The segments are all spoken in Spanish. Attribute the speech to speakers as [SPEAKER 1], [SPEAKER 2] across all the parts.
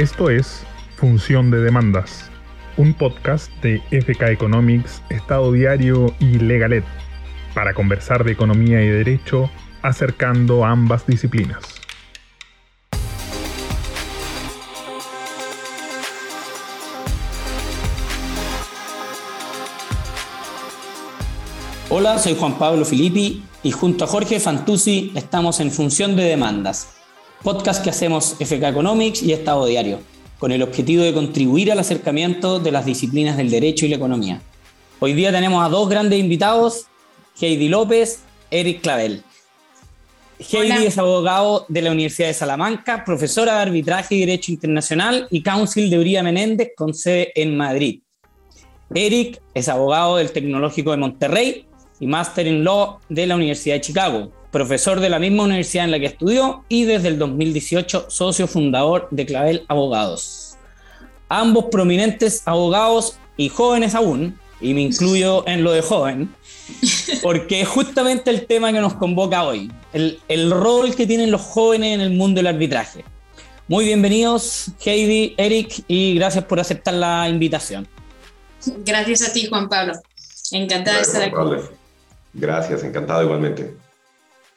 [SPEAKER 1] Esto es Función de Demandas, un podcast de FK Economics, Estado Diario y Legalet, para conversar de economía y derecho acercando ambas disciplinas.
[SPEAKER 2] Hola, soy Juan Pablo Filippi y junto a Jorge Fantuzzi estamos en Función de Demandas, podcast que hacemos FK Economics y Estado Diario, con el objetivo de contribuir al acercamiento de las disciplinas del derecho y la economía. Hoy día tenemos a dos grandes invitados, Heidi López, Eric Clavel. Heidi es abogado de la Universidad de Salamanca, profesora de arbitraje y derecho internacional y council de Uría Menéndez con sede en Madrid. Eric es abogado del Tecnológico de Monterrey y Master in Law de la Universidad de Chicago profesor de la misma universidad en la que estudió y desde el 2018 socio fundador de Clavel Abogados. Ambos prominentes abogados y jóvenes aún, y me incluyo en lo de joven, porque es justamente el tema que nos convoca hoy, el, el rol que tienen los jóvenes en el mundo del arbitraje. Muy bienvenidos, Heidi, Eric, y gracias por aceptar la invitación.
[SPEAKER 3] Gracias a ti, Juan Pablo. Encantada de estar aquí.
[SPEAKER 4] Gracias, encantado igualmente.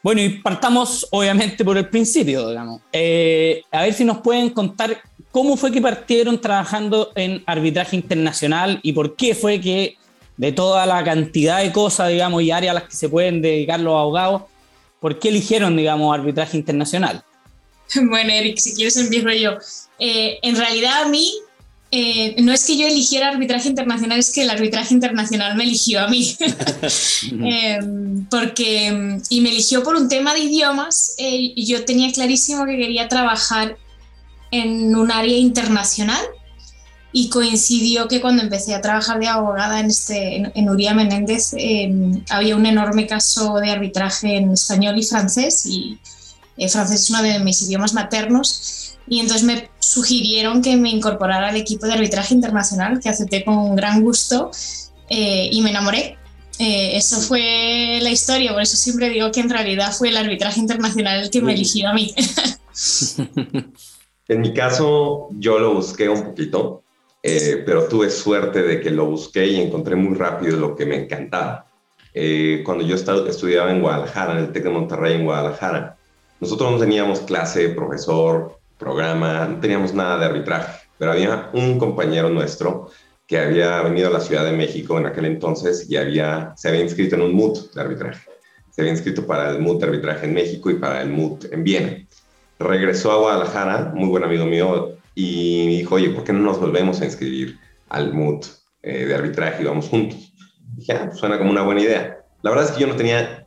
[SPEAKER 2] Bueno, y partamos obviamente por el principio, digamos. Eh, a ver si nos pueden contar cómo fue que partieron trabajando en arbitraje internacional y por qué fue que de toda la cantidad de cosas, digamos, y áreas a las que se pueden dedicar los abogados, ¿por qué eligieron, digamos, arbitraje internacional?
[SPEAKER 3] Bueno, Eric, si quieres empiezo yo. Eh, en realidad a mí eh, no es que yo eligiera arbitraje internacional, es que el arbitraje internacional me eligió a mí. eh, porque, y me eligió por un tema de idiomas. Eh, yo tenía clarísimo que quería trabajar en un área internacional y coincidió que cuando empecé a trabajar de abogada en, este, en, en Uría Menéndez em, había un enorme caso de arbitraje en español y francés y francés es uno de mis idiomas maternos y entonces me sugirieron que me incorporara al equipo de arbitraje internacional, que acepté con gran gusto eh, y me enamoré. Eh, eso fue la historia, por eso siempre digo que en realidad fue el arbitraje internacional el que me eligió a mí.
[SPEAKER 4] en mi caso, yo lo busqué un poquito, eh, pero tuve suerte de que lo busqué y encontré muy rápido lo que me encantaba. Eh, cuando yo estudiaba en Guadalajara, en el TEC de Monterrey, en Guadalajara, nosotros no teníamos clase, profesor, programa, no teníamos nada de arbitraje, pero había un compañero nuestro que había venido a la Ciudad de México en aquel entonces y había, se había inscrito en un MUT de arbitraje. Se había inscrito para el MUT de arbitraje en México y para el MUT en Viena. Regresó a Guadalajara, muy buen amigo mío, y dijo, oye, ¿por qué no nos volvemos a inscribir al MUT eh, de arbitraje y vamos juntos? dije, ah, suena como una buena idea. La verdad es que yo no tenía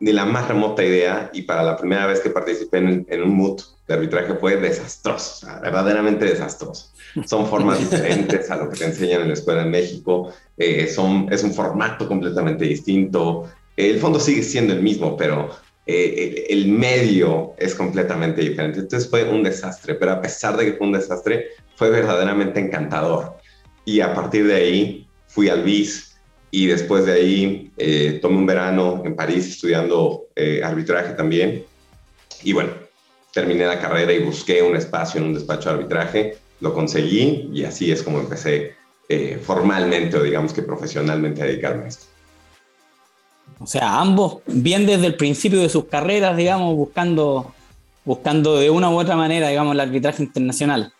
[SPEAKER 4] ni la más remota idea y para la primera vez que participé en, en un MUT de arbitraje fue desastroso, verdaderamente desastroso. Son formas diferentes a lo que te enseñan en la escuela en México, eh, son, es un formato completamente distinto. El fondo sigue siendo el mismo, pero eh, el, el, medio es completamente diferente. Entonces fue un desastre, pero a pesar de que fue un desastre, fue verdaderamente encantador. Y a partir de ahí fui al BIS y después de ahí eh, tomé un verano en París estudiando eh, arbitraje también. Y bueno, terminé la carrera y busqué un espacio en un despacho de arbitraje, lo conseguí y así es como empecé eh, formalmente o digamos que profesionalmente a dedicarme a esto.
[SPEAKER 2] O sea, ambos bien desde el principio de sus carreras, digamos, buscando, buscando de una u otra manera, digamos, el arbitraje internacional.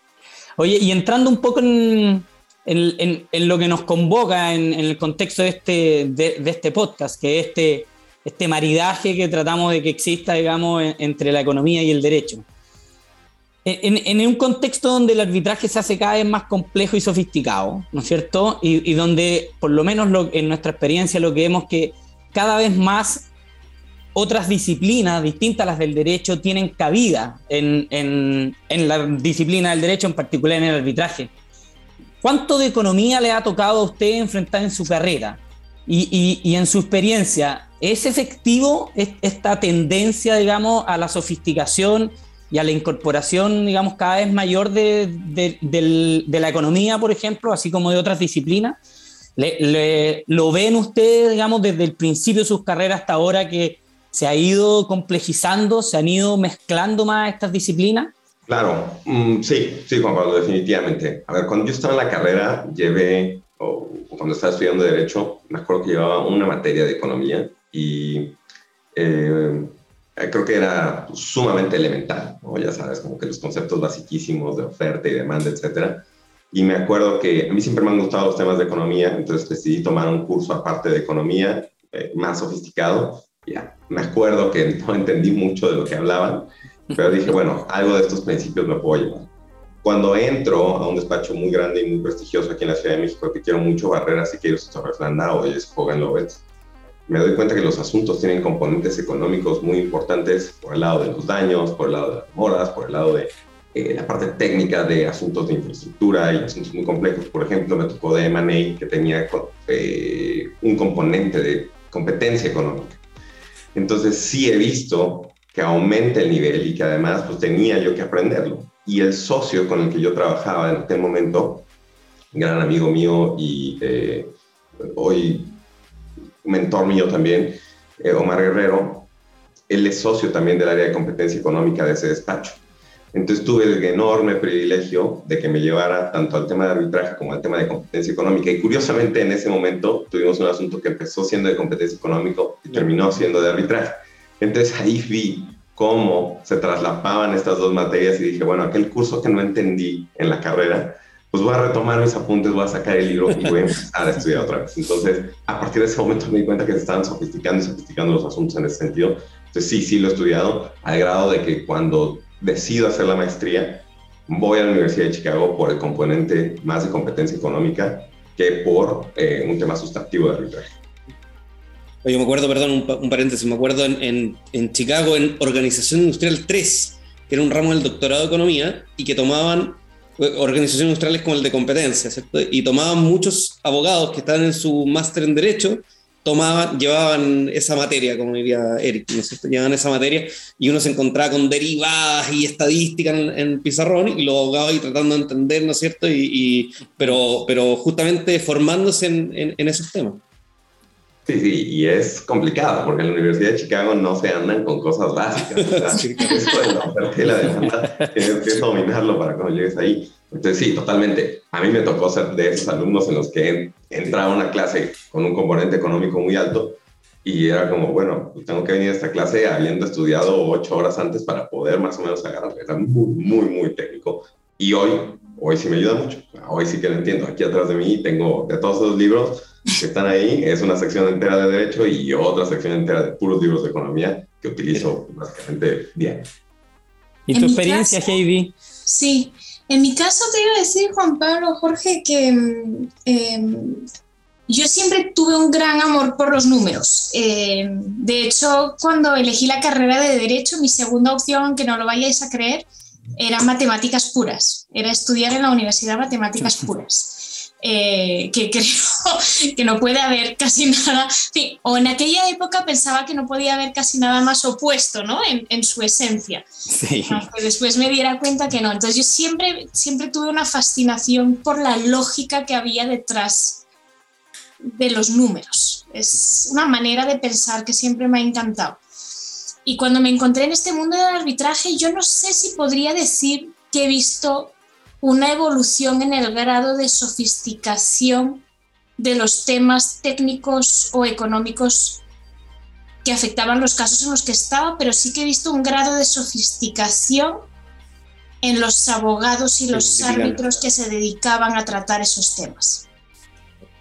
[SPEAKER 2] Oye, y entrando un poco en, en, en, en lo que nos convoca en, el contexto de este, de, de este podcast, que es este, este maridaje que tratamos de que exista, digamos, entre la economía y el derecho. En, en, un contexto donde el arbitraje se hace cada vez más complejo y sofisticado, ¿no es cierto? Y, y donde, por lo menos lo, en nuestra experiencia, lo que vemos que cada vez más otras disciplinas distintas a las del derecho tienen cabida en, en, en la disciplina del derecho, en particular en el arbitraje. ¿Cuánto de economía le ha tocado a usted enfrentar en su carrera? Y, en su experiencia, ¿es efectivo esta tendencia, digamos, a la sofisticación y a la incorporación, digamos, cada vez mayor de, la economía, por ejemplo, así como de otras disciplinas? ¿Le, le, ¿Lo ven ustedes, digamos, desde el principio de sus carreras hasta ahora que se ha ido complejizando, se han ido mezclando más estas disciplinas?
[SPEAKER 4] Claro, mm, sí, sí, Juan Pablo, definitivamente. A ver, cuando yo estaba en la carrera, llevé, o cuando estaba estudiando Derecho, me acuerdo que llevaba una materia de economía y eh, creo que era sumamente elemental, ¿no? Ya sabes, como que los conceptos basiquísimos de oferta y demanda, etcétera. Y me acuerdo que a mí siempre me han gustado los temas de economía, entonces decidí tomar un curso aparte de economía eh, más sofisticado. Ya, me acuerdo que no entendí mucho de lo que hablaban, pero dije, bueno, algo de estos principios me puedo llevar. Cuando entro a un despacho muy grande y muy prestigioso aquí en la Ciudad de México, que quiero mucho Barreras, y quiero Torres Landa o ellos Hogan Lovett, me doy cuenta que los asuntos tienen componentes económicos muy importantes por el lado de los daños, por el lado de las moras, por el lado de eh, la parte técnica de asuntos de infraestructura y asuntos muy complejos. Por ejemplo, me tocó de M&A que tenía eh, un componente de competencia económica. Entonces sí he visto que aumenta el nivel y que además pues tenía yo que aprenderlo. Y el socio con el que yo trabajaba en aquel momento, gran amigo mío y eh, hoy mentor mío también, eh, Omar Guerrero, él es socio también del área de competencia económica de ese despacho. Entonces tuve el enorme privilegio de que me llevara tanto al tema de arbitraje como al tema de competencia económica. Y curiosamente en ese momento tuvimos un asunto que empezó siendo de competencia económica y terminó siendo de arbitraje. Entonces ahí vi cómo se traslapaban estas dos materias y dije, bueno, aquel curso que no entendí en la carrera, pues voy a retomar mis apuntes, voy a sacar el libro y voy a empezar a estudiar otra vez. Entonces, a partir de ese momento me di cuenta que se estaban sofisticando y sofisticando los asuntos en ese sentido. Entonces, sí, sí lo he estudiado, al grado de que cuando decido hacer la maestría, voy a la Universidad de Chicago por el componente más de competencia económica que por eh, un tema sustantivo de arbitraje.
[SPEAKER 5] Yo me acuerdo, perdón, un, paréntesis, me acuerdo en, en, Chicago en Organización Industrial 3, que era un ramo del doctorado de economía y que tomaban organizaciones industriales como el de competencia, ¿cierto? Y tomaban muchos abogados que estaban en su máster en Derecho, tomaban, llevaban esa materia, como diría Eric, ¿no es? Llevaban esa materia y uno se encontraba con derivadas y estadísticas en, en pizarrón y los abogados ahí tratando de entender, ¿no es cierto? Y, pero, pero justamente formándose en, en, en esos temas.
[SPEAKER 4] Sí, sí, y es complicado porque en la Universidad de Chicago no se andan con cosas básicas. Eso de la oferta y la demanda tienes que dominarlo para cuando llegues ahí. Entonces, sí, totalmente. A mí me tocó ser de esos alumnos en los que entraba a una clase con un componente económico muy alto y era como, bueno, pues tengo que venir a esta clase habiendo estudiado ocho horas antes para poder más o menos agarrar. Era muy, muy, muy técnico. Y hoy, hoy sí me ayuda mucho. Hoy sí que lo entiendo. Aquí atrás de mí tengo de todos esos libros que están ahí, es una sección entera de derecho y otra sección entera de puros libros de economía que utilizo básicamente diario.
[SPEAKER 2] ¿Y tu experiencia, Heidi?
[SPEAKER 3] Sí, en mi caso te iba a decir, Juan Pablo, Jorge, que em, yo siempre tuve un gran amor por los números. Em, de hecho, cuando elegí la carrera de Derecho, mi segunda opción, aunque no lo vayáis a creer, era matemáticas puras. Era estudiar en la universidad matemáticas puras. Eh, que creo que no puede haber casi nada, o en aquella época pensaba que no podía haber casi nada más opuesto ¿no? en, en su esencia, sí. aunque después me diera cuenta que no. Entonces yo siempre, siempre tuve una fascinación por la lógica que había detrás de los números. Es una manera de pensar que siempre me ha encantado. Y cuando me encontré en este mundo del arbitraje, yo no sé si podría decir que he visto una evolución en el grado de sofisticación de los temas técnicos o económicos que afectaban los casos en los que estaba, pero sí que he visto un grado de sofisticación en los abogados y los árbitros que se dedicaban a tratar esos temas.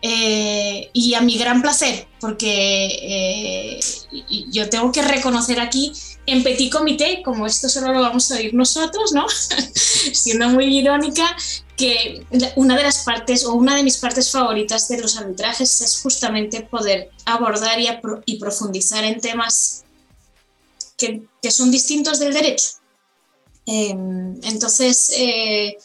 [SPEAKER 3] Eh, y a mi gran placer, porque eh, yo tengo que reconocer aquí en petit comité, como esto solo lo vamos a oír nosotros, ¿no? Siendo muy irónica, que una de las partes o una de mis partes favoritas de los arbitrajes es justamente poder abordar y, profundizar en temas que, son distintos del derecho. Em, entonces, eh,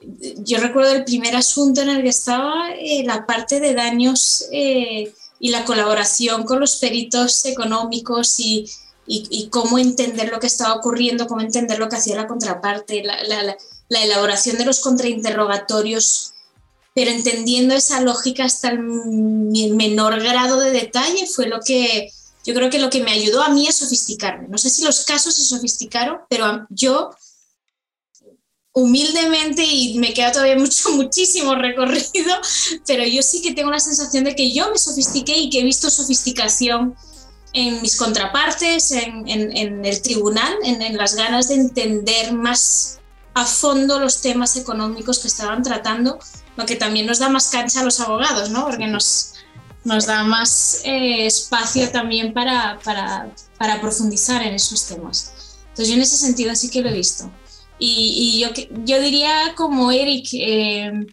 [SPEAKER 3] yo recuerdo el primer asunto en el que estaba eh, la parte de daños eh, y la colaboración con los peritos económicos y y, cómo entender lo que estaba ocurriendo, cómo entender lo que hacía la contraparte, la, elaboración de los contrainterrogatorios, pero entendiendo esa lógica hasta el menor grado de detalle fue lo que yo creo que lo que me ayudó a mí a sofisticarme. No sé si los casos se sofisticaron, pero yo humildemente y me queda todavía mucho, muchísimo recorrido, pero yo sí que tengo la sensación de que yo me sofistiqué y que he visto sofisticación en mis contrapartes, en, el tribunal, en, las ganas de entender más a fondo los temas económicos que estaban tratando, lo que también nos da más cancha a los abogados, ¿no? Porque nos, nos da más eh, espacio también para, para, para, profundizar en esos temas. Entonces yo en ese sentido sí que lo he visto. Y, y yo, yo diría como Eric, eh,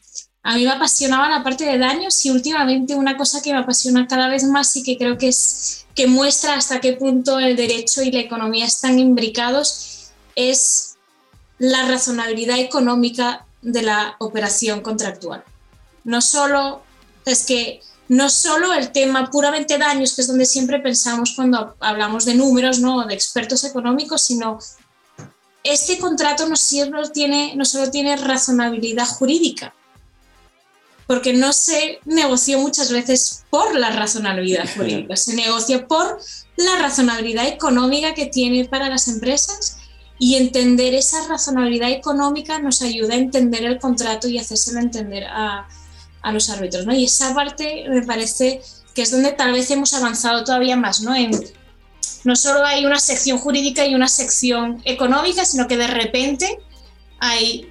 [SPEAKER 3] a mí me apasionaba la parte de daños y últimamente una cosa que me apasiona cada vez más y que creo que, es, que muestra hasta qué punto el derecho y la economía están imbricados es la razonabilidad económica de la operación contractual. No solo es que no solo el tema puramente daños, que es donde siempre pensamos cuando hablamos de números, ¿no? de expertos económicos, sino este contrato no, solo tiene, no solo tiene razonabilidad jurídica, porque no se negoció muchas veces por la razonabilidad jurídica, se negocia por la razonabilidad económica que tiene para las empresas y entender esa razonabilidad económica nos ayuda a entender el contrato y hacérselo entender a, a los árbitros. ¿no? Y esa parte me parece que es donde tal vez hemos avanzado todavía más, ¿no? En, no solo hay una sección jurídica y una sección económica, sino que de repente hay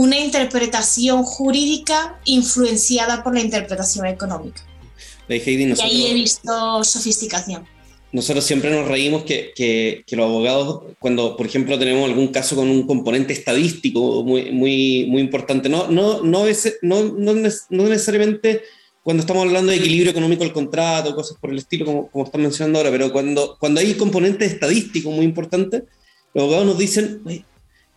[SPEAKER 3] una interpretación jurídica influenciada por la interpretación económica. y ahí he visto sofisticación.
[SPEAKER 5] Nosotros siempre nos reímos que, que, los abogados, cuando por ejemplo tenemos algún caso con un componente estadístico muy, muy, muy importante, no, no, no, es, no, no, no necesariamente cuando estamos hablando de equilibrio económico del contrato, cosas por el estilo, como, como están mencionando ahora, pero cuando, cuando hay componentes estadísticos muy importantes, los abogados nos dicen,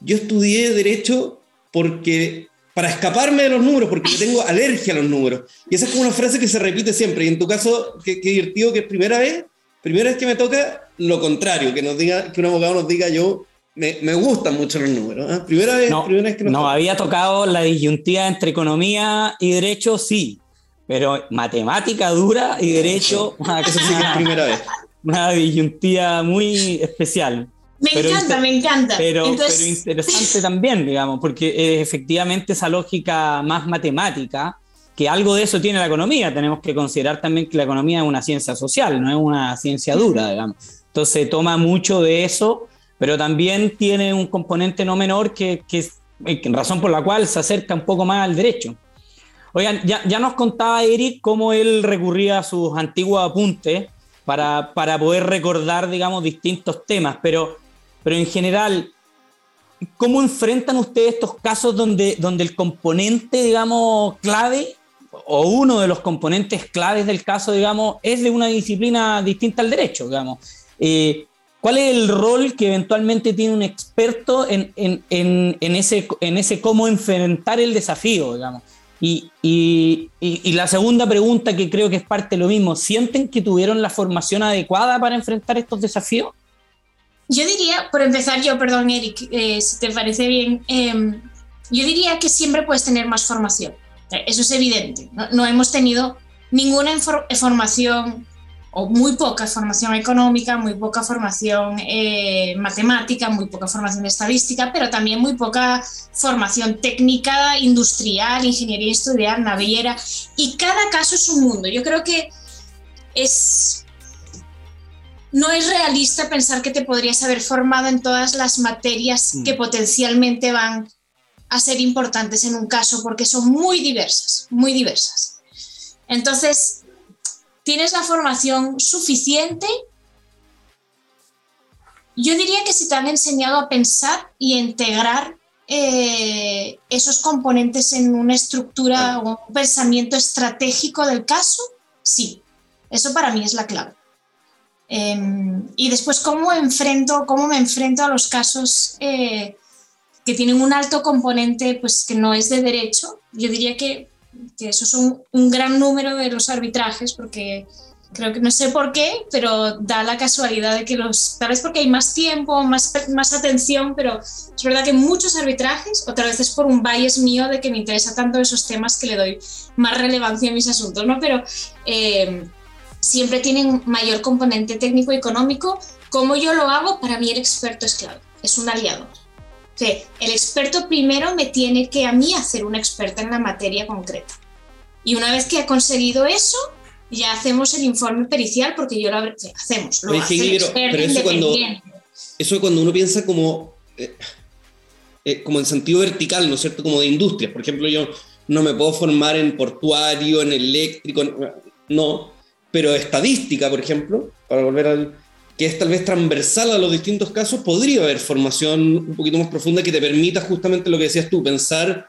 [SPEAKER 5] yo estudié derecho porque para escaparme de los números, porque tengo alergia a los números. Y esa es como una frase que se repite siempre. Y en tu caso, qué, divertido que es primera vez, primera vez que me toca lo contrario, que nos diga, que un abogado nos diga yo me, me, gustan mucho los números. ¿eh? Primera, vez,
[SPEAKER 2] no,
[SPEAKER 5] primera vez que nos
[SPEAKER 2] No, había tocado la disyuntiva entre economía y derecho, sí. Pero matemática dura y derecho,
[SPEAKER 5] eso sí primera vez.
[SPEAKER 2] Una disyuntiva muy especial.
[SPEAKER 3] Me encanta, me encanta.
[SPEAKER 2] Pero, interesante también, digamos, porque es efectivamente esa lógica más matemática, que algo de eso tiene la economía. Tenemos que considerar también que la economía es una ciencia social, no es una ciencia dura, digamos. Entonces toma mucho de eso, pero también tiene un componente no menor que, que es en razón por la cual se acerca un poco más al derecho. Oigan, ya, ya nos contaba Eric cómo él recurría a sus antiguos apuntes para, para poder recordar, digamos, distintos temas, pero pero en general, ¿cómo enfrentan ustedes estos casos donde, donde el componente, digamos, clave o uno de los componentes claves del caso, digamos, es de una disciplina distinta al derecho, digamos? Eh, ¿Cuál es el rol que eventualmente tiene un experto en, en, en, en, ese, en ese cómo enfrentar el desafío, digamos? Y, y, y, la segunda pregunta, que creo que es parte de lo mismo, ¿sienten que tuvieron la formación adecuada para enfrentar estos desafíos?
[SPEAKER 3] Yo diría, por empezar yo, perdón Eric, eh, si te parece bien, em, yo diría que siempre puedes tener más formación. Eso es evidente. No, hemos tenido ninguna formación o muy poca formación económica, muy poca formación eh, matemática, muy poca formación estadística, pero también muy poca formación técnica, industrial, ingeniería industrial, naviera. Y cada caso es un mundo. Yo creo que es no es realista pensar que te podrías haber formado en todas las materias mm. que potencialmente van a ser importantes en un caso, porque son muy diversas, muy diversas. Entonces, tienes la formación suficiente. Yo diría que si te han enseñado a pensar y a integrar eh, esos componentes en una estructura o un pensamiento estratégico del caso, sí, eso para mí es la clave. Em, y después, ¿cómo, enfrento, ¿cómo me enfrento a los casos eh, que tienen un alto componente pues, que no es de derecho? Yo diría que, que esos son un gran número de los arbitrajes, porque creo que no sé por qué, pero da la casualidad de que los, tal vez porque hay más tiempo, más, más atención, pero es verdad que muchos arbitrajes, otra vez es por un bias mío de que me interesa tanto esos temas que le doy más relevancia a mis asuntos, ¿no? Pero eh, siempre tienen mayor componente técnico y económico. Como yo lo hago, para mí el experto es clave, es un aliado. que el experto primero me tiene que a mí hacer una experta en la materia concreta. Y una vez que ha conseguido eso, ya hacemos el informe pericial porque yo lo hacemos. Lo hace
[SPEAKER 5] pero, eso cuando, eso cuando uno piensa como, eh, eh, como en sentido vertical, ¿no es cierto? Como de industria. Por ejemplo, yo no me puedo formar en portuario, en eléctrico, no, pero estadística, por ejemplo, para volver al que es tal vez transversal a los distintos casos, podría haber formación un poquito más profunda que te permita justamente lo que decías tú, pensar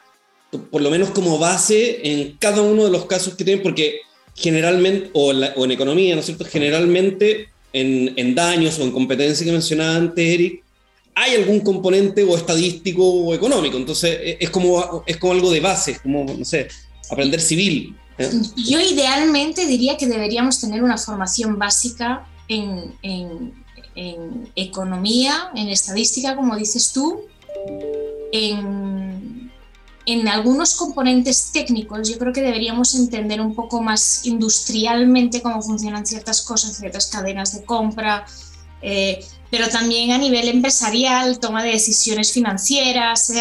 [SPEAKER 5] por lo menos como base en cada uno de los casos que tienen, porque generalmente, o, en economía, ¿no es cierto? Generalmente en, daños o en competencia que mencionaba antes Eric, hay algún componente o estadístico o económico, entonces e, es como, es como algo de base, como, no sé, aprender civil.
[SPEAKER 3] ¿Eh? Yo idealmente diría que deberíamos tener una formación básica en, economía, en estadística, como dices tú, en, en, algunos componentes técnicos, yo creo que deberíamos entender un poco más industrialmente cómo funcionan ciertas cosas, ciertas cadenas de compra, eh, pero también a nivel empresarial, toma de decisiones financieras.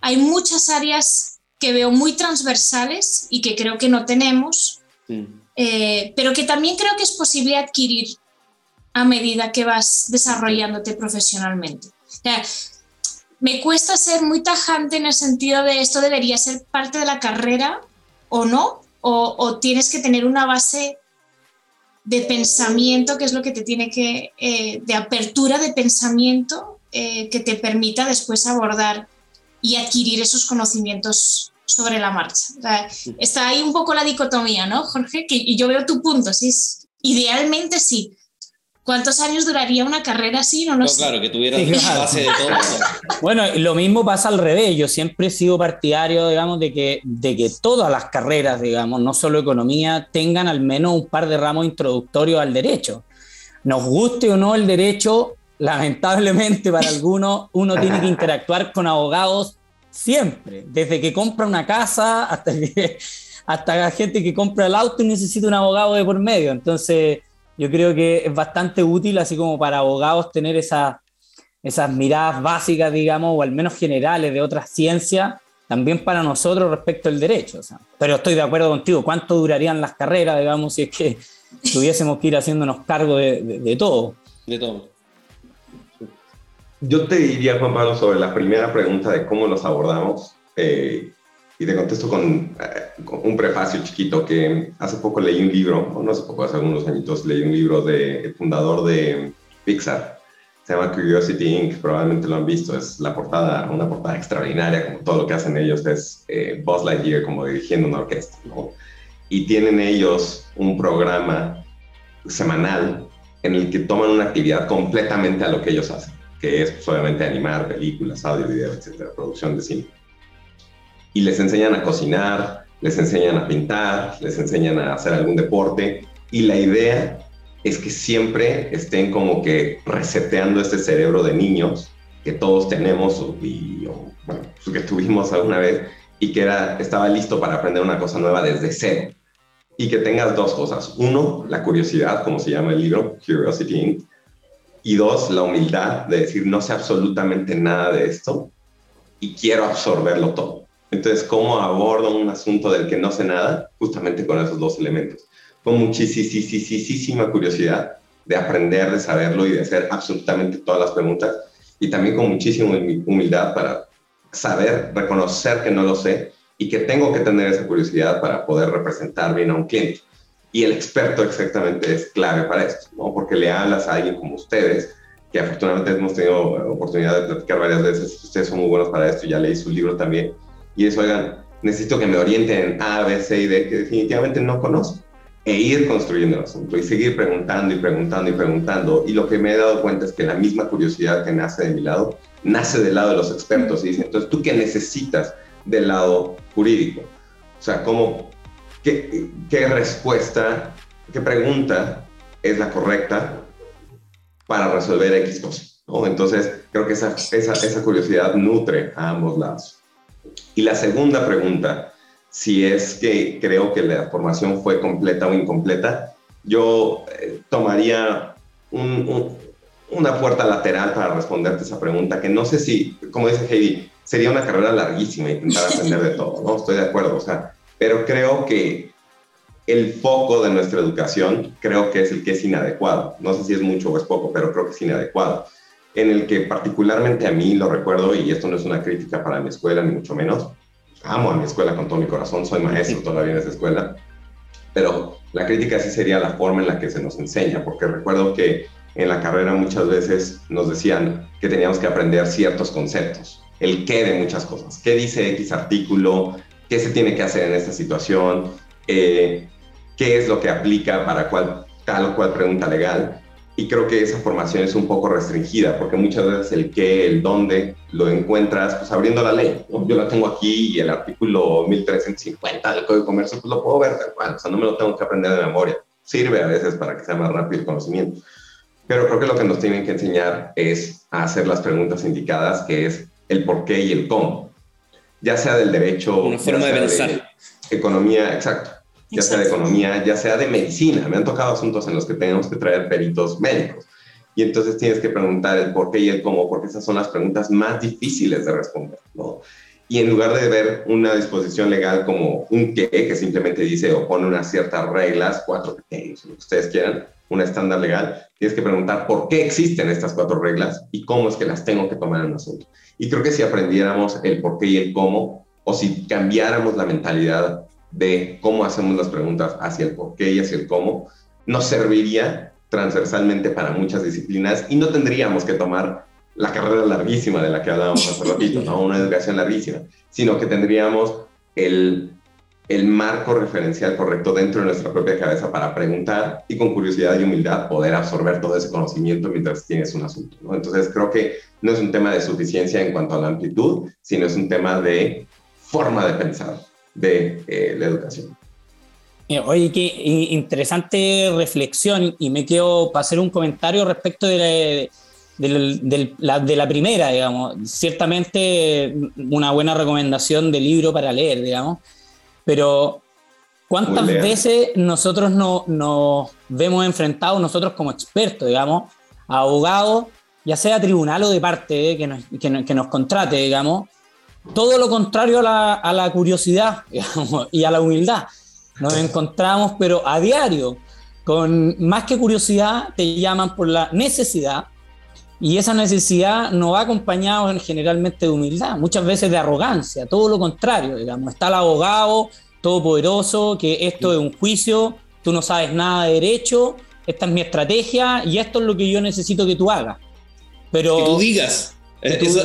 [SPEAKER 3] hay muchas áreas que veo muy transversales y que creo que no tenemos, eh, pero que también creo que es posible adquirir a medida que vas desarrollándote profesionalmente. me cuesta ser muy tajante en el sentido de esto debería ser parte de la carrera o no, o, tienes que tener una base de pensamiento, que es lo que te tiene que, eh, de apertura de pensamiento eh, que te permita después abordar y adquirir esos conocimientos sobre la marcha. está ahí un poco la dicotomía, ¿no, Jorge? Que, y yo veo tu punto, sí, idealmente sí, ¿Cuántos años duraría una carrera así? No, no, sé.
[SPEAKER 5] Claro, que tuviera base de todo.
[SPEAKER 2] bueno, lo mismo pasa al revés. Yo siempre he sido partidario, digamos, de que, de que todas las carreras, digamos, no solo economía, tengan al menos un par de ramos introductorios al derecho. Nos guste o no el derecho, lamentablemente para algunos uno tiene que interactuar con abogados siempre, desde que compra una casa hasta que hasta la gente que compra el auto y necesita un abogado de por medio. Entonces, yo creo que es bastante útil, así como para abogados, tener esa, esas miradas básicas, digamos, o al menos generales de otras ciencias, también para nosotros respecto al derecho. Pero estoy de acuerdo contigo, ¿cuánto durarían las carreras, digamos, si es que tuviésemos que ir haciéndonos cargo de, todo?
[SPEAKER 5] De todo.
[SPEAKER 4] Yo te diría, Juan Pablo, sobre la primera pregunta de cómo los abordamos. Eh, y te contesto eh, con, un prefacio chiquito que hace poco leí un libro, no hace poco, hace algunos añitos, leí un libro del fundador de Pixar. Se llama Curiosity Inc., probablemente lo han visto, es la portada, una portada extraordinaria, como todo lo que hacen ellos es eh, Buzz Lightyear como dirigiendo una orquesta, ¿no? Y tienen ellos un programa semanal en el que toman una actividad completamente a lo que ellos hacen, que es pues, obviamente animar películas, audio, video, etcétera, producción de cine y les enseñan a cocinar, les enseñan a pintar, les enseñan a hacer algún deporte y la idea es que siempre estén como que reseteando este cerebro de niños que todos tenemos y bueno, pues que tuvimos alguna vez y que era, estaba listo para aprender una cosa nueva desde cero. Y que tengas dos cosas. Uno, la curiosidad, como se llama el libro, Curiosity. Y dos, la humildad de decir, no sé absolutamente nada de esto y quiero absorberlo todo. Entonces, ¿cómo abordo un asunto del que no sé nada? Justamente con esos dos elementos. Con muchísima curiosidad de aprender, de saberlo y de hacer absolutamente todas las preguntas. Y también con muchísima humildad para saber, reconocer que no lo sé y que tengo que tener esa curiosidad para poder representar bien a un cliente. Y el experto exactamente es clave para esto, ¿no? Porque le hablas a alguien como ustedes, que afortunadamente hemos tenido oportunidad de platicar varias veces. Ustedes son muy buenos para esto, ya leí su libro también y eso, oigan, necesito que me orienten A, B, C y D, que definitivamente no conozco. E ir construyendo el asunto y seguir preguntando y preguntando y preguntando. Y lo que me he dado cuenta es que la misma curiosidad que nace de mi lado, nace del lado de los expertos. Y dicen, entonces, ¿tú qué necesitas del lado jurídico? O sea, ¿cómo, qué, qué respuesta, qué pregunta es la correcta para resolver X cosa? ¿no? Entonces, creo que esa, esa, esa curiosidad nutre a ambos lados. Y la segunda pregunta, si es que creo que la formación fue completa o incompleta, yo eh, tomaría un, una puerta lateral para responderte esa pregunta, que no sé si, como dice Heidi, sería una carrera larguísima intentar aprender de todo, ¿no? Estoy de acuerdo, o sea, pero creo que el foco de nuestra educación creo que es el que es inadecuado. No sé si es mucho o es poco, pero creo que es inadecuado. En el que particularmente a mí lo recuerdo, y esto no es una crítica para mi escuela, ni mucho menos. Amo a mi escuela con todo mi corazón, soy maestro todavía en esa escuela. Pero la crítica sí sería la forma en la que se nos enseña, porque recuerdo que en la carrera muchas veces nos decían que teníamos que aprender ciertos conceptos, el qué de muchas cosas, qué dice X artículo, qué se tiene que hacer en esta situación, eh, qué es lo que aplica para cual, tal o cual pregunta legal. Y creo que esa formación es un poco restringida, porque muchas veces el qué, el dónde, lo encuentras pues abriendo la ley. Yo la tengo aquí y el artículo 1350 del Código de Comercio, pues lo puedo ver tal cual, o sea, no me lo tengo que aprender de memoria. Sirve a veces para que sea más rápido el conocimiento. Pero creo que lo que nos tienen que enseñar es a hacer las preguntas indicadas, que es el por qué y el cómo. Ya sea del derecho.
[SPEAKER 5] Una forma de pensar.
[SPEAKER 4] economía, exacto ya sea de economía, ya sea de medicina. Me han tocado asuntos en los que tenemos que traer peritos médicos. Y entonces tienes que preguntar el por qué y el cómo, porque esas son las preguntas más difíciles de responder, ¿no? Y en lugar de ver una disposición legal como un qué, que simplemente dice o pone unas ciertas reglas, cuatro criterios, lo que ustedes quieran, un estándar legal, tienes que preguntar por qué existen estas cuatro reglas y cómo es que las tengo que tomar en asunto. Y creo que si aprendiéramos el por qué y el cómo, o si cambiáramos la mentalidad de cómo hacemos las preguntas hacia el por qué y hacia el cómo, nos serviría transversalmente para muchas disciplinas y no tendríamos que tomar la carrera larguísima de la que hablábamos hace ratito, ¿no? una educación larguísima, sino que tendríamos el, el marco referencial correcto dentro de nuestra propia cabeza para preguntar y con curiosidad y humildad poder absorber todo ese conocimiento mientras tienes un asunto. ¿no? Entonces creo que no es un tema de suficiencia en cuanto a la amplitud, sino es un tema de forma de pensar de eh, la educación.
[SPEAKER 2] Oye, qué interesante reflexión y me quiero hacer un comentario respecto de la, de, la, primera, digamos. Ciertamente una buena recomendación de libro para leer, digamos, pero ¿cuántas veces nosotros nos no vemos enfrentados, nosotros como expertos, digamos, a abogados, ya sea tribunal o de parte, eh, que, nos, que, que nos contrate, digamos, todo lo contrario a la, curiosidad y a la humildad. Nos encontramos, pero a diario, con más que curiosidad, te llaman por la necesidad, y esa necesidad no va acompañada generalmente de humildad, muchas veces de arrogancia, todo lo contrario, digamos. Está el abogado todopoderoso, que esto es un juicio, tú no sabes nada de derecho, esta es mi estrategia y esto es lo que yo necesito que tú hagas. Pero,
[SPEAKER 5] que tú digas.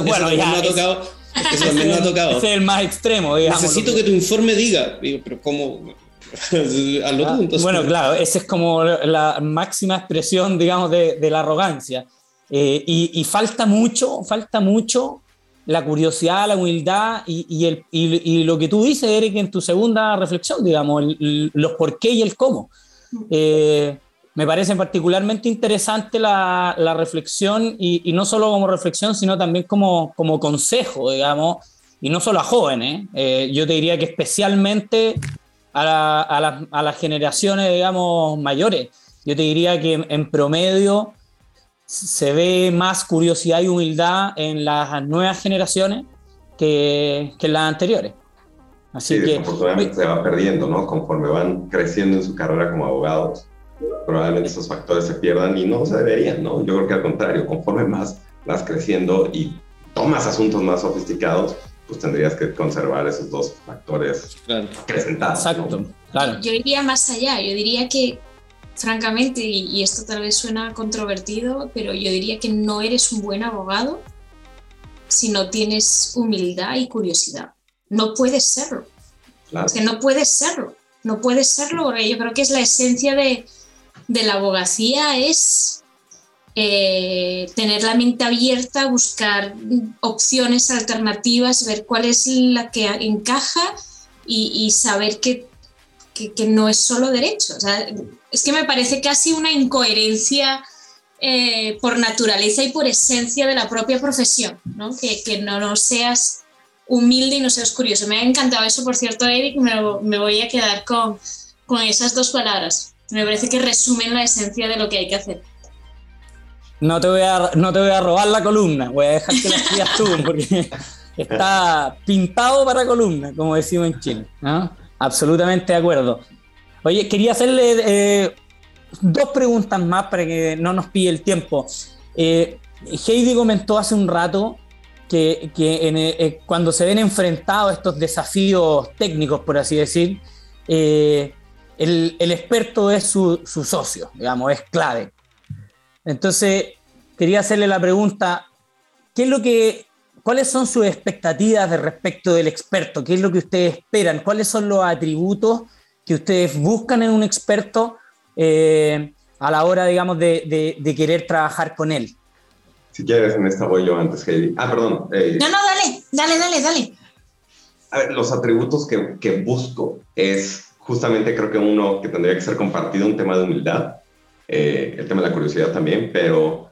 [SPEAKER 5] bueno, ya, ha tocado eso también nos ha tocado.
[SPEAKER 2] Ese es el más extremo, digamos.
[SPEAKER 5] Necesito que tu informe diga, pero ¿cómo? Hazlo
[SPEAKER 2] ah, Bueno, claro, esa es como la máxima expresión, digamos, de, de la arrogancia. Eh, y, y, falta mucho, falta mucho la curiosidad, la humildad y, y, el, y, lo que tú dices, Eric, en tu segunda reflexión, digamos, los por qué y el cómo. Eh, me parece particularmente interesante la, la reflexión y, y, no solo como reflexión, sino también como, como consejo, digamos, y no solo a jóvenes, eh, yo te diría que especialmente a, a, a, las generaciones, digamos, mayores. Yo te diría que en, promedio se ve más curiosidad y humildad en las nuevas generaciones que, que en las anteriores.
[SPEAKER 4] Así sí, que se va perdiendo, ¿no? Conforme van creciendo en su carrera como abogados probablemente esos factores se pierdan y no se deberían, ¿no? Yo creo que al contrario, conforme más vas creciendo y tomas asuntos más sofisticados, pues tendrías que conservar esos dos factores claro. presentados.
[SPEAKER 2] Exacto, claro.
[SPEAKER 3] Yo iría más allá, yo diría que, francamente, y, esto tal vez suena controvertido, pero yo diría que no eres un buen abogado si no tienes humildad y curiosidad. No puedes serlo. Claro. Es que no puedes serlo. No puedes serlo porque yo creo que es la esencia de, de la abogacía es eh, tener la mente abierta, buscar opciones alternativas, ver cuál es la que encaja y, saber que, que, no es solo derecho. es que me parece casi una incoherencia eh, por naturaleza y por esencia de la propia profesión, ¿no? Que, que no, no, seas humilde y no seas curioso. Me ha encantado eso, por cierto, Eric, me, me voy a quedar con, con esas dos palabras. Me parece que resumen la esencia de lo que hay que hacer.
[SPEAKER 2] no te, voy a, no te voy a robar la columna, voy a dejar que la escribas tú, porque está pintado para columna, como decimos en Chile. Absolutamente de acuerdo. Oye, quería hacerle eh, dos preguntas más para que no nos pille el tiempo. Eh, Heidi comentó hace un rato que, eh, cuando se ven enfrentados estos desafíos técnicos, por así decir, el, experto es su, su, socio, digamos, es clave. Entonces, quería hacerle la pregunta, ¿qué es lo que, ¿cuáles son sus expectativas de respecto del experto? ¿Qué es lo que ustedes esperan? ¿Cuáles son los atributos que ustedes buscan en un experto eh, a la hora, digamos, de, querer trabajar con él?
[SPEAKER 4] Si quieres, en esta voy yo antes, Heidi. Ah, perdón.
[SPEAKER 3] Eh, no, no, dale, dale, dale, dale.
[SPEAKER 4] A ver, los atributos que, que busco es justamente creo que uno que tendría que ser compartido, un tema de humildad, eh, el tema de la curiosidad también, pero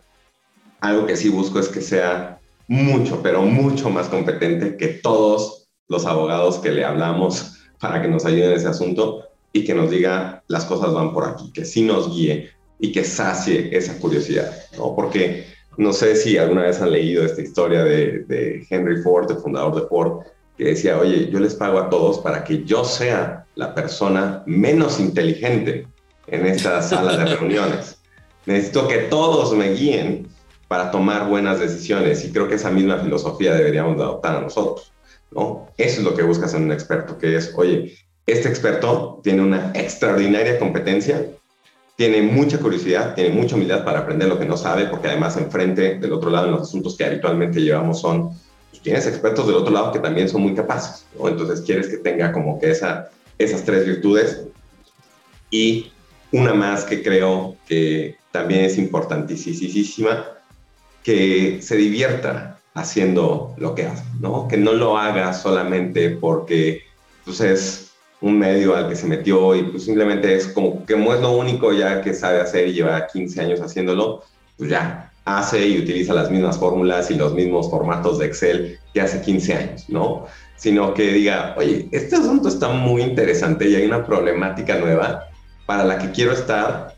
[SPEAKER 4] algo que sí busco es que sea mucho, pero mucho más competente que todos los abogados que le hablamos para que nos ayuden en ese asunto y que nos diga las cosas van por aquí, que sí nos guíe y que sacie esa curiosidad, ¿no? Porque no sé si alguna vez han leído esta historia de, de Henry Ford, el fundador de Ford, que decía, oye, yo les pago a todos para que yo sea la persona menos inteligente en esta sala de reuniones. Necesito que todos me guíen para tomar buenas decisiones y creo que esa misma filosofía deberíamos adoptar a nosotros, ¿no? Eso es lo que buscas en un experto, que es, oye, este experto tiene una extraordinaria competencia, tiene mucha curiosidad, tiene mucha humildad para aprender lo que no sabe, porque además enfrente del otro lado en los asuntos que habitualmente llevamos son, pues, tienes expertos del otro lado que también son muy capaces, ¿no? Entonces quieres que tenga como que esa, esas tres virtudes y una más que creo que también es importantísima, que se divierta haciendo lo que hace, ¿no? Que no lo haga solamente porque pues, es un medio al que se metió y pues simplemente es como que no es lo único ya que sabe hacer y lleva 15 años haciéndolo, pues ya hace y utiliza las mismas fórmulas y los mismos formatos de Excel que hace 15 años, ¿no? Sino que diga, oye, este asunto está muy interesante y hay una problemática nueva para la que quiero estar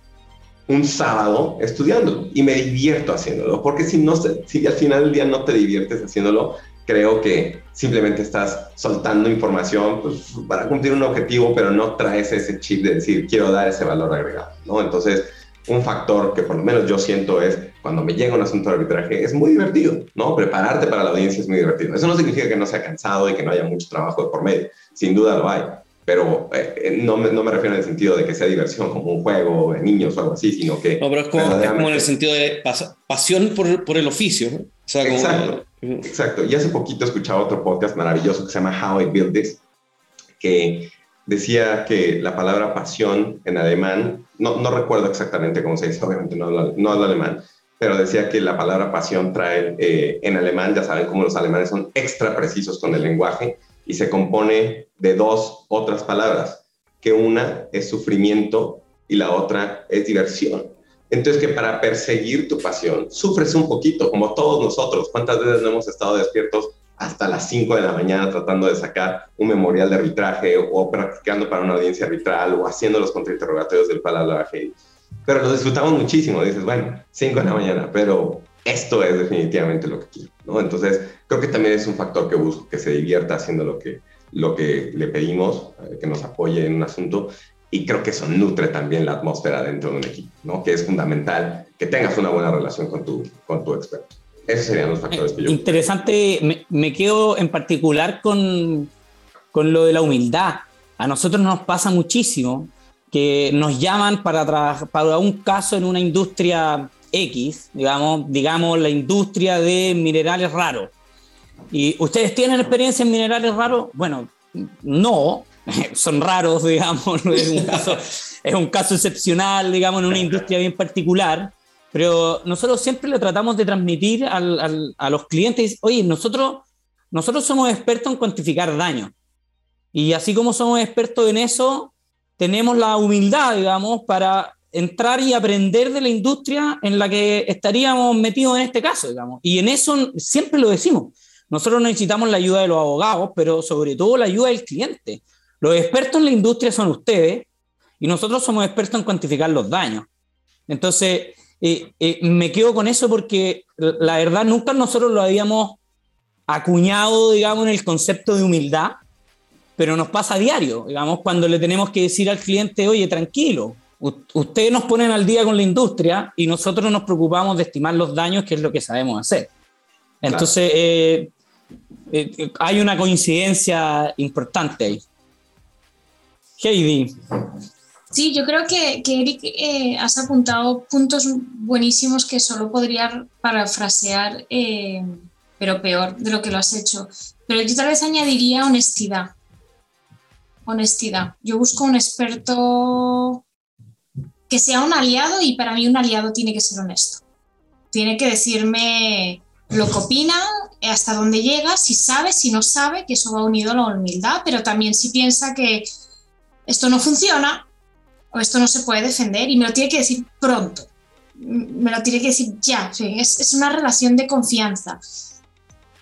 [SPEAKER 4] un sábado estudiándolo y me divierto haciéndolo, porque si, no, si al final del día no te diviertes haciéndolo, creo que simplemente estás soltando información pues, para cumplir un objetivo, pero no traes ese chip de decir, quiero dar ese valor agregado, ¿no? Entonces, un factor que por lo menos yo siento es, cuando me llega un asunto de arbitraje, es muy divertido, ¿no? Prepararte para la audiencia es muy divertido. Eso no significa que no sea cansado y que no haya mucho trabajo de por medio, sin duda lo hay, pero eh, eh, no, me, no, me, refiero en el sentido de que sea diversión como un juego de niños o algo así, sino que...
[SPEAKER 5] No, pero es como, en el sentido de pasión por, por, el oficio. O
[SPEAKER 4] sea, exacto, exacto. Y hace poquito escuchaba otro podcast maravilloso que se llama How I Build This, que decía que la palabra pasión en alemán, no, no recuerdo exactamente cómo se dice, obviamente no hablo, no hablo alemán, pero decía que la palabra pasión trae eh, en alemán, ya saben cómo los alemanes son extra precisos con el lenguaje, y se compone de dos otras palabras, que una es sufrimiento y la otra es diversión. Entonces que para perseguir tu pasión sufres un poquito, como todos nosotros. ¿Cuántas veces no hemos estado despiertos hasta las 5 de la mañana tratando de sacar un memorial de arbitraje o practicando para una audiencia arbitral o haciendo los contrainterrogatorios del palabra Pero lo disfrutamos muchísimo. Dices, bueno, 5 de la mañana, pero esto es definitivamente lo que quiero, ¿no? Entonces, creo que también es un factor que busco, que se divierta haciendo lo que, lo que le pedimos, eh, que nos apoye en un asunto, y creo que eso nutre también la atmósfera dentro de un equipo, ¿no? Que es fundamental que tengas una buena relación con tu, con tu experto. Esos serían los factores que yo...
[SPEAKER 2] Interesante, me, me quedo en particular con, con lo de la humildad. A nosotros nos pasa muchísimo que nos llaman para, para un caso en una industria X, digamos, digamos la industria de minerales raros. ¿Y ustedes tienen experiencia en minerales raros? Bueno, no, son raros, digamos, es un caso, es un caso excepcional, digamos, en una industria bien particular, pero nosotros siempre lo tratamos de transmitir al, a los clientes, oye, nosotros, nosotros somos expertos en cuantificar daño. Y así como somos expertos en eso, tenemos la humildad, digamos, para entrar y aprender de la industria en la que estaríamos metidos en este caso, digamos. Y en eso siempre lo decimos. Nosotros necesitamos la ayuda de los abogados, pero sobre todo la ayuda del cliente. Los expertos en la industria son ustedes y nosotros somos expertos en cuantificar los daños. Entonces, eh, eh, me quedo con eso porque la verdad nunca nosotros lo habíamos acuñado, digamos, en el concepto de humildad, pero nos pasa a diario, digamos, cuando le tenemos que decir al cliente, oye, tranquilo, ustedes nos ponen al día con la industria y nosotros nos preocupamos de estimar los daños, que es lo que sabemos hacer. Entonces, eh, eh, hay una coincidencia importante ahí. Heidi.
[SPEAKER 3] Sí, yo creo que, que Eric eh, has apuntado puntos buenísimos que solo podría parafrasear, pero peor de lo que lo has hecho. Pero yo tal vez añadiría honestidad. Honestidad. Yo busco un experto que sea un aliado y para mí un aliado tiene que ser honesto. Tiene que decirme lo que opina, hasta dónde llega, si sabe, si no sabe, que eso va unido a la humildad, pero también si piensa que esto no funciona o esto no se puede defender y me lo tiene que decir pronto, me lo tiene que decir ya, es, es una relación de confianza.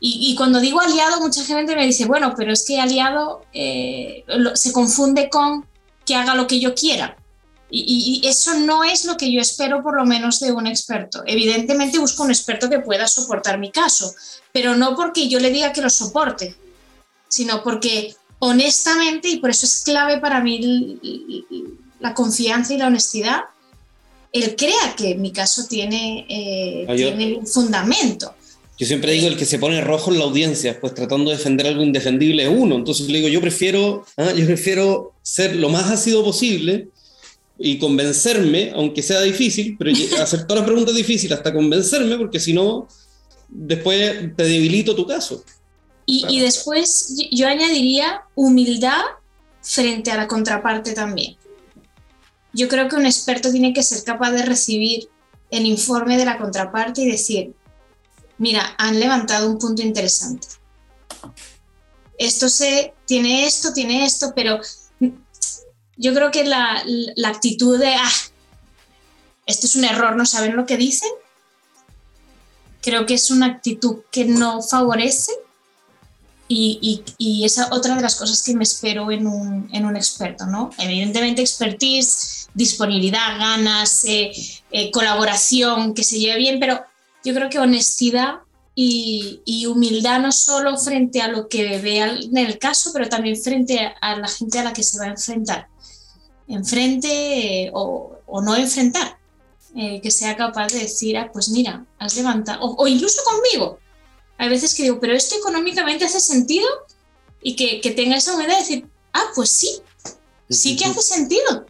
[SPEAKER 3] Y, cuando digo aliado, mucha gente me dice, bueno, pero es que aliado eh, se confunde con que haga lo que yo quiera. Y, eso no es lo que yo espero, por lo menos, de un experto. Evidentemente busco un experto que pueda soportar mi caso, pero no porque yo le diga que lo soporte, sino porque honestamente, y por eso es clave para mí la confianza y la honestidad, él crea que mi caso tiene, eh, ah, tiene un fundamento.
[SPEAKER 5] Yo siempre digo el que se pone rojo en la audiencia, pues tratando de defender algo indefendible es uno. Entonces le digo, yo prefiero, ¿ah? yo prefiero ser lo más ácido posible y convencerme, aunque sea difícil, pero hacer todas las preguntas difíciles hasta convencerme, porque si no, después te debilito tu caso.
[SPEAKER 3] Y, después yo añadiría humildad frente a la contraparte también. Yo creo que un experto tiene que ser capaz de recibir el informe de la contraparte y decir, mira, han levantado un punto interesante. Esto se, tiene esto, tiene esto, pero yo creo que la, actitud de, ah, esto es un error, no saben lo que dicen, creo que es una actitud que no favorece y, y, esa otra de las cosas que me espero en un, en un experto, ¿no? Evidentemente expertise, disponibilidad, ganas, eh, eh, colaboración, que se lleve bien, pero yo creo que honestidad y, y, humildad no solo frente a lo que vea en el caso, pero también frente a la gente a la que se va a enfrentar enfrente eh, o, no enfrentar, eh, que sea capaz de decir, ah, pues mira, has levantado, o, incluso conmigo. Hay veces que digo, pero esto económicamente hace sentido y que, que tenga esa humildad de decir, ah, pues sí, sí que hace sentido.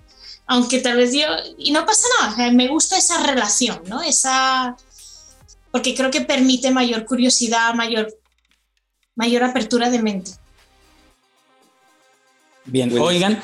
[SPEAKER 3] Aunque tal vez yo, y no pasa nada, me gusta esa relación, ¿no? Esa, porque creo que permite mayor curiosidad, mayor, mayor apertura de mente.
[SPEAKER 2] Bien, oigan,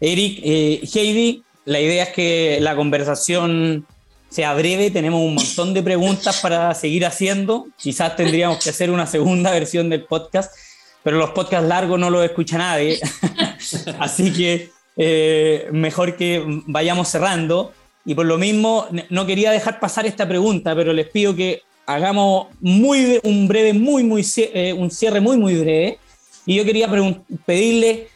[SPEAKER 2] Eric, eh, Heidi, la idea es que la conversación sea breve, tenemos un montón de preguntas para seguir haciendo, quizás tendríamos que hacer una segunda versión del podcast, pero los podcasts largos no los escucha nadie, así que eh, mejor que vayamos cerrando. Y por lo mismo, no quería dejar pasar esta pregunta, pero les pido que hagamos muy, un breve, muy, muy, eh, un cierre muy, muy breve. Y yo quería pedirle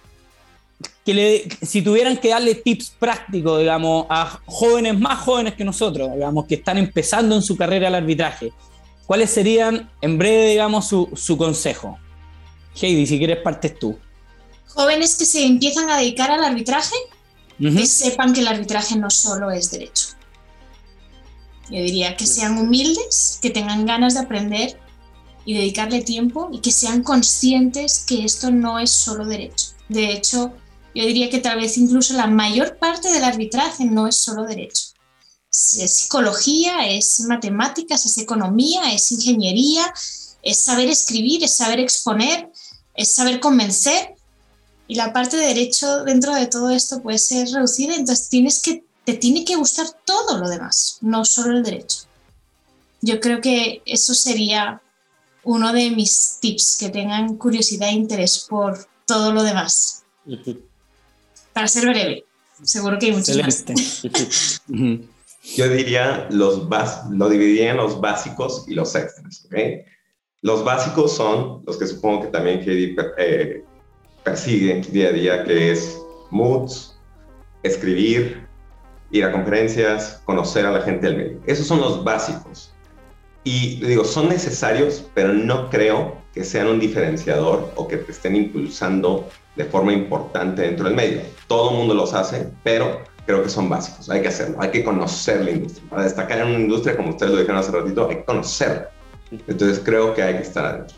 [SPEAKER 2] que le, si tuvieran que darle tips prácticos, digamos, a jóvenes más jóvenes que nosotros, digamos, que están empezando en su carrera al arbitraje, ¿cuáles serían, en breve, digamos, su, su consejo? Heidi, si quieres, partes tú.
[SPEAKER 3] Jóvenes que se empiezan a dedicar al arbitraje, que sepan que el arbitraje no solo es derecho. Yo diría que sean humildes, que tengan ganas de aprender y dedicarle tiempo y que sean conscientes que esto no es solo derecho. De hecho, yo diría que tal vez incluso la mayor parte del arbitraje no es solo derecho. Es psicología, es matemáticas, es economía, es ingeniería, es saber escribir, es saber exponer, es saber convencer. Y la parte de derecho dentro de todo esto puede ser reducida, entonces tienes que, te tiene que gustar todo lo demás, no solo el derecho. Yo creo que eso sería uno de mis tips, que tengan curiosidad e interés por todo lo demás para ser breve. Seguro que hay muchos más.
[SPEAKER 4] Yo diría, los lo dividiría en los básicos y los extras. Los básicos son los que supongo que también Katie eh, persigue día a día, que es moods, escribir, ir a conferencias, conocer a la gente del medio. Esos son los básicos. Y digo, son necesarios, pero no creo que sean un diferenciador o que te estén impulsando de forma importante dentro del medio. Todo el mundo los hace, pero creo que son básicos. Hay que hacerlo, hay que conocer la industria. Para destacar en una industria, como ustedes lo dijeron hace ratito, hay que conocerla. Entonces creo que hay que estar adentro.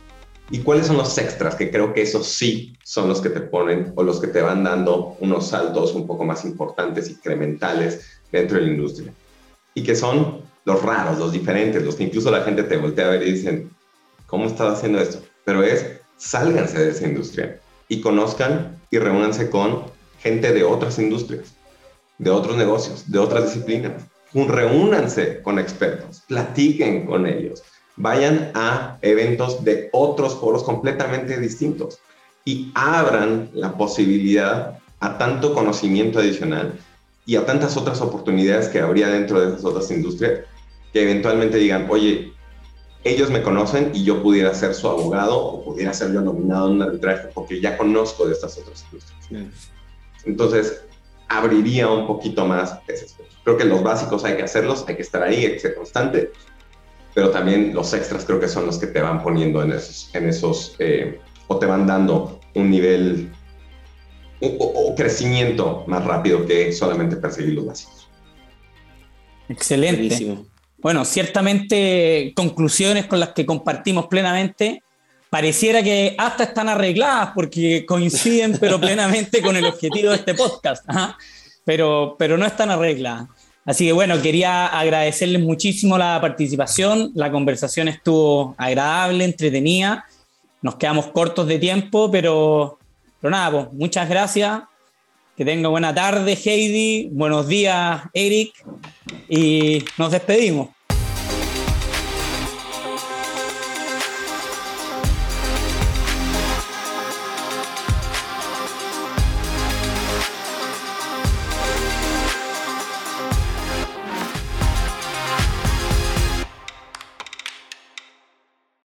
[SPEAKER 4] ¿Y cuáles son los extras? Que creo que esos sí son los que te ponen o los que te van dando unos saltos un poco más importantes, incrementales dentro de la industria. Y que son los raros, los diferentes, los que incluso la gente te voltea a ver y dicen, ¿cómo estás haciendo esto? Pero es, sálganse de esa industria y conozcan y reúnanse con gente de otras industrias, de otros negocios, de otras disciplinas. Reúnanse con expertos, platiquen con ellos, vayan a eventos de otros foros completamente distintos y abran la posibilidad a tanto conocimiento adicional y a tantas otras oportunidades que habría dentro de esas otras industrias que eventualmente digan, oye, ellos me conocen y yo pudiera ser su abogado o pudiera ser yo nominado en un arbitraje porque ya conozco de estas otras industrias. Entonces, abriría un poquito más ese aspecto. Creo que los básicos hay que hacerlos, hay que estar ahí, hay que ser constante, pero también los extras creo que son los que te van poniendo en esos, en esos eh, o te van dando un nivel o, crecimiento más rápido que solamente perseguir los básicos.
[SPEAKER 2] Excelente. Bueno, ciertamente conclusiones con las que compartimos plenamente. Pareciera que hasta están arregladas porque coinciden, pero plenamente con el objetivo de este podcast. Pero, pero no están arregladas. Así que bueno, quería agradecerles muchísimo la participación. La conversación estuvo agradable, entretenida. Nos quedamos cortos de tiempo, pero, pero nada, pues, muchas gracias. Que tenga buena tarde, Heidi. Buenos días, Eric. Y nos despedimos.